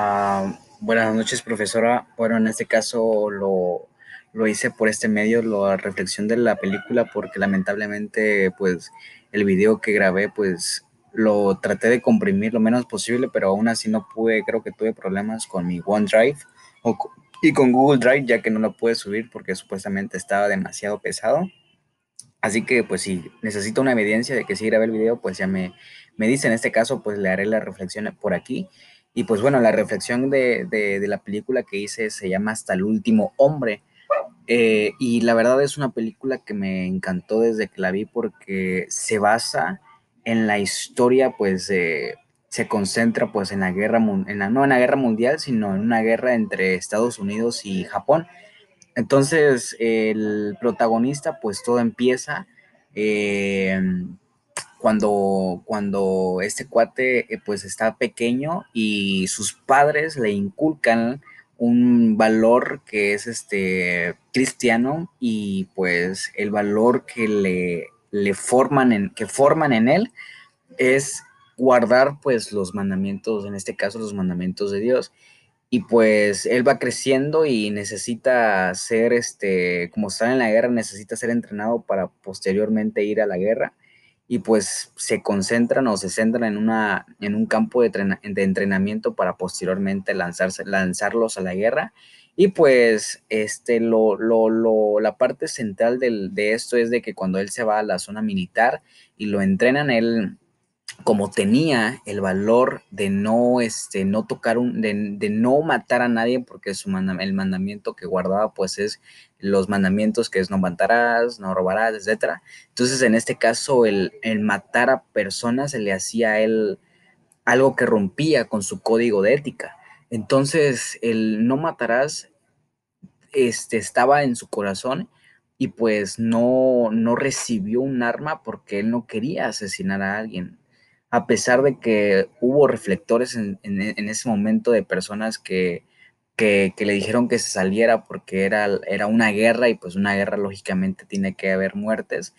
Ah, buenas noches, profesora. Bueno, en este caso lo, lo hice por este medio, la reflexión de la película, porque lamentablemente, pues, el video que grabé, pues, lo traté de comprimir lo menos posible, pero aún así no pude, creo que tuve problemas con mi OneDrive o, y con Google Drive, ya que no lo pude subir porque supuestamente estaba demasiado pesado. Así que, pues, si necesito una evidencia de que sí grabé el video, pues ya me, me dice, en este caso, pues le haré la reflexión por aquí. Y pues bueno, la reflexión de, de, la película que hice se llama Hasta el último hombre. Eh, y la verdad es una película que me encantó desde que la vi porque se basa en la historia, pues se concentra pues en la guerra, en la, no en la guerra mundial, sino en una guerra entre Estados Unidos y Japón. Entonces el protagonista pues todo empieza eh, cuando, cuando este cuate eh, pues está pequeño y sus padres le inculcan un valor que es este cristiano y pues el valor que le, le forman en, que forman en él es guardar pues los mandamientos, en este caso los mandamientos de Dios. Y pues él va creciendo y necesita ser, este, como está en la guerra, necesita ser entrenado para posteriormente ir a la guerra y pues se concentran o se centran en, una, en un campo de, entrenamiento para posteriormente lanzarse, lanzarlos a la guerra. Y pues este, lo, lo, lo, la parte central del, de esto es de que cuando él se va a la zona militar y lo entrenan, él como tenía el valor de no, este, no tocar un, de, de no matar a nadie, porque su el mandamiento que guardaba, pues es los mandamientos que es no matarás, no robarás, etcétera. Entonces, en este caso, el, el matar a personas se le hacía a él algo que rompía con su código de ética. Entonces, el no matarás este, estaba en su corazón y pues no, no recibió un arma porque él no quería asesinar a alguien a pesar de que hubo reflectores en, ese momento de personas que, que, le dijeron que se saliera porque era, era una guerra y pues una guerra lógicamente tiene que haber muertes,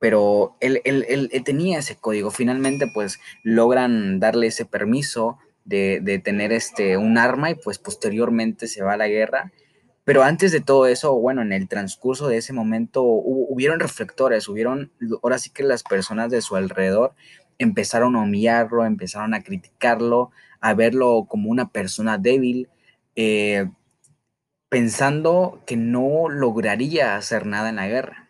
pero él, él, tenía ese código. Finalmente pues logran darle ese permiso de, de, tener este, un arma y pues posteriormente se va a la guerra. Pero antes de todo eso, bueno, en el transcurso de ese momento hubieron reflectores, hubieron, ahora sí que las personas de su alrededor empezaron a humillarlo, empezaron a criticarlo, a verlo como una persona débil, eh, pensando que no lograría hacer nada en la guerra.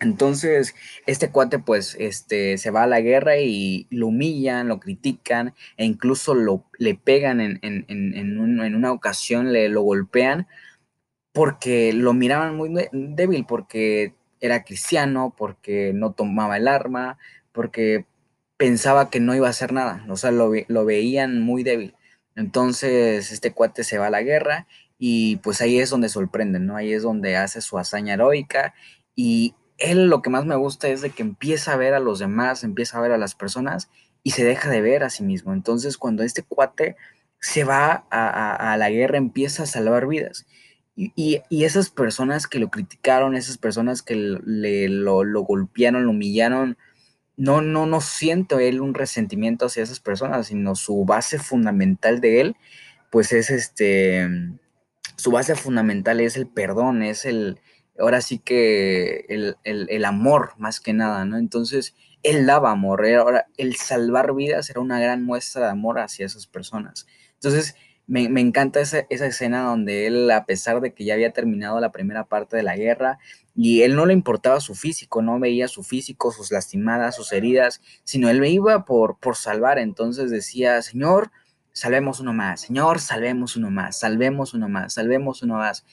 Entonces, este cuate pues este, se va a la guerra y lo humillan, lo critican e incluso lo, le pegan en, en, en, una ocasión, le lo golpean porque lo miraban muy débil, porque era cristiano, porque no tomaba el arma, porque pensaba que no iba a hacer nada, o sea, lo, lo veían muy débil. Entonces, este cuate se va a la guerra y pues ahí es donde sorprende, ¿no? Ahí es donde hace su hazaña heroica y él lo que más me gusta es de que empieza a ver a los demás, empieza a ver a las personas y se deja de ver a sí mismo. Entonces, cuando este cuate se va a, la guerra, empieza a salvar vidas. Y, esas personas que lo criticaron, esas personas que le, lo, lo golpearon, lo humillaron, no, no, no siento él un resentimiento hacia esas personas, sino su base fundamental de él, pues es este, su base fundamental es el perdón, es el, ahora sí que el, amor más que nada, ¿no? Entonces, él daba amor, ahora el salvar vidas era una gran muestra de amor hacia esas personas. Entonces, me, encanta esa, esa, escena donde él, a pesar de que ya había terminado la primera parte de la guerra, y él no le importaba su físico, no veía su físico, sus lastimadas, sus heridas, sino él iba por, por salvar. Entonces decía, Señor, salvemos uno más, Señor, salvemos uno más, salvemos uno más, salvemos uno más.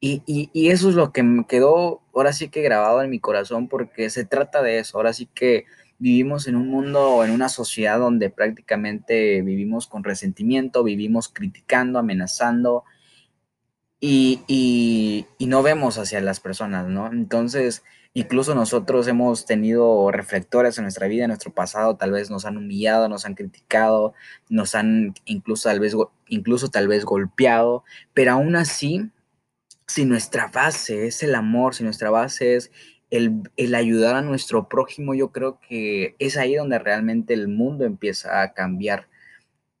Y, y, y eso es lo que me quedó ahora sí que grabado en mi corazón porque se trata de eso. Ahora sí que vivimos en un mundo, en una sociedad donde prácticamente vivimos con resentimiento, vivimos criticando, amenazando, y, no vemos hacia las personas, ¿no? Entonces, incluso nosotros hemos tenido reflectores en nuestra vida, en nuestro pasado, tal vez nos han humillado, nos han criticado, nos han incluso tal vez, incluso tal vez golpeado, pero aún así, si nuestra base es el amor, si nuestra base es el, el ayudar a nuestro prójimo, yo creo que es ahí donde realmente el mundo empieza a cambiar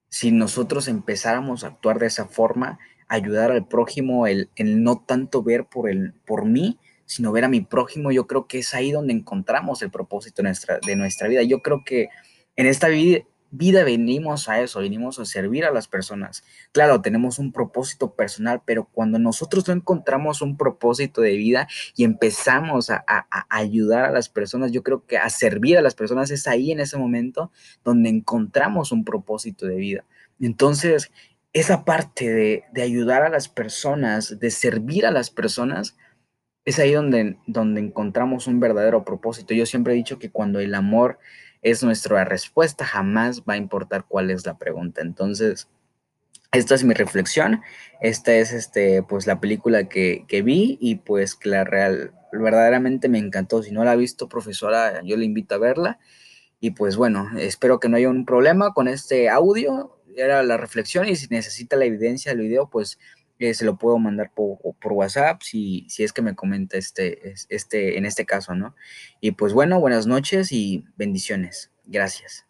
si nosotros empezáramos a actuar de esa forma, ayudar al prójimo, el, el no tanto ver por, el, por mí, sino ver a mi prójimo, yo creo que es ahí donde encontramos el propósito nuestra, de nuestra vida. Yo creo que en esta vida, vida venimos a eso, venimos a servir a las personas. Claro, tenemos un propósito personal, pero cuando nosotros no encontramos un propósito de vida y empezamos a, a, a, ayudar a las personas, yo creo que a servir a las personas es ahí en ese momento donde encontramos un propósito de vida. Entonces, esa parte de, de ayudar a las personas, de servir a las personas, es ahí donde, donde encontramos un verdadero propósito. Yo siempre he dicho que cuando el amor es nuestra respuesta, jamás va a importar cuál es la pregunta. Entonces, esta es mi reflexión. Esta es este, pues, la película que, que vi y pues que la real, verdaderamente me encantó. Si no la ha visto, profesora, yo le invito a verla. Y pues bueno, espero que no haya un problema con este audio. Era la reflexión y si necesita la evidencia del video, pues se lo puedo mandar por, por, WhatsApp si, si es que me comenta este, este, en este caso, ¿no? Y pues bueno, buenas noches y bendiciones. Gracias.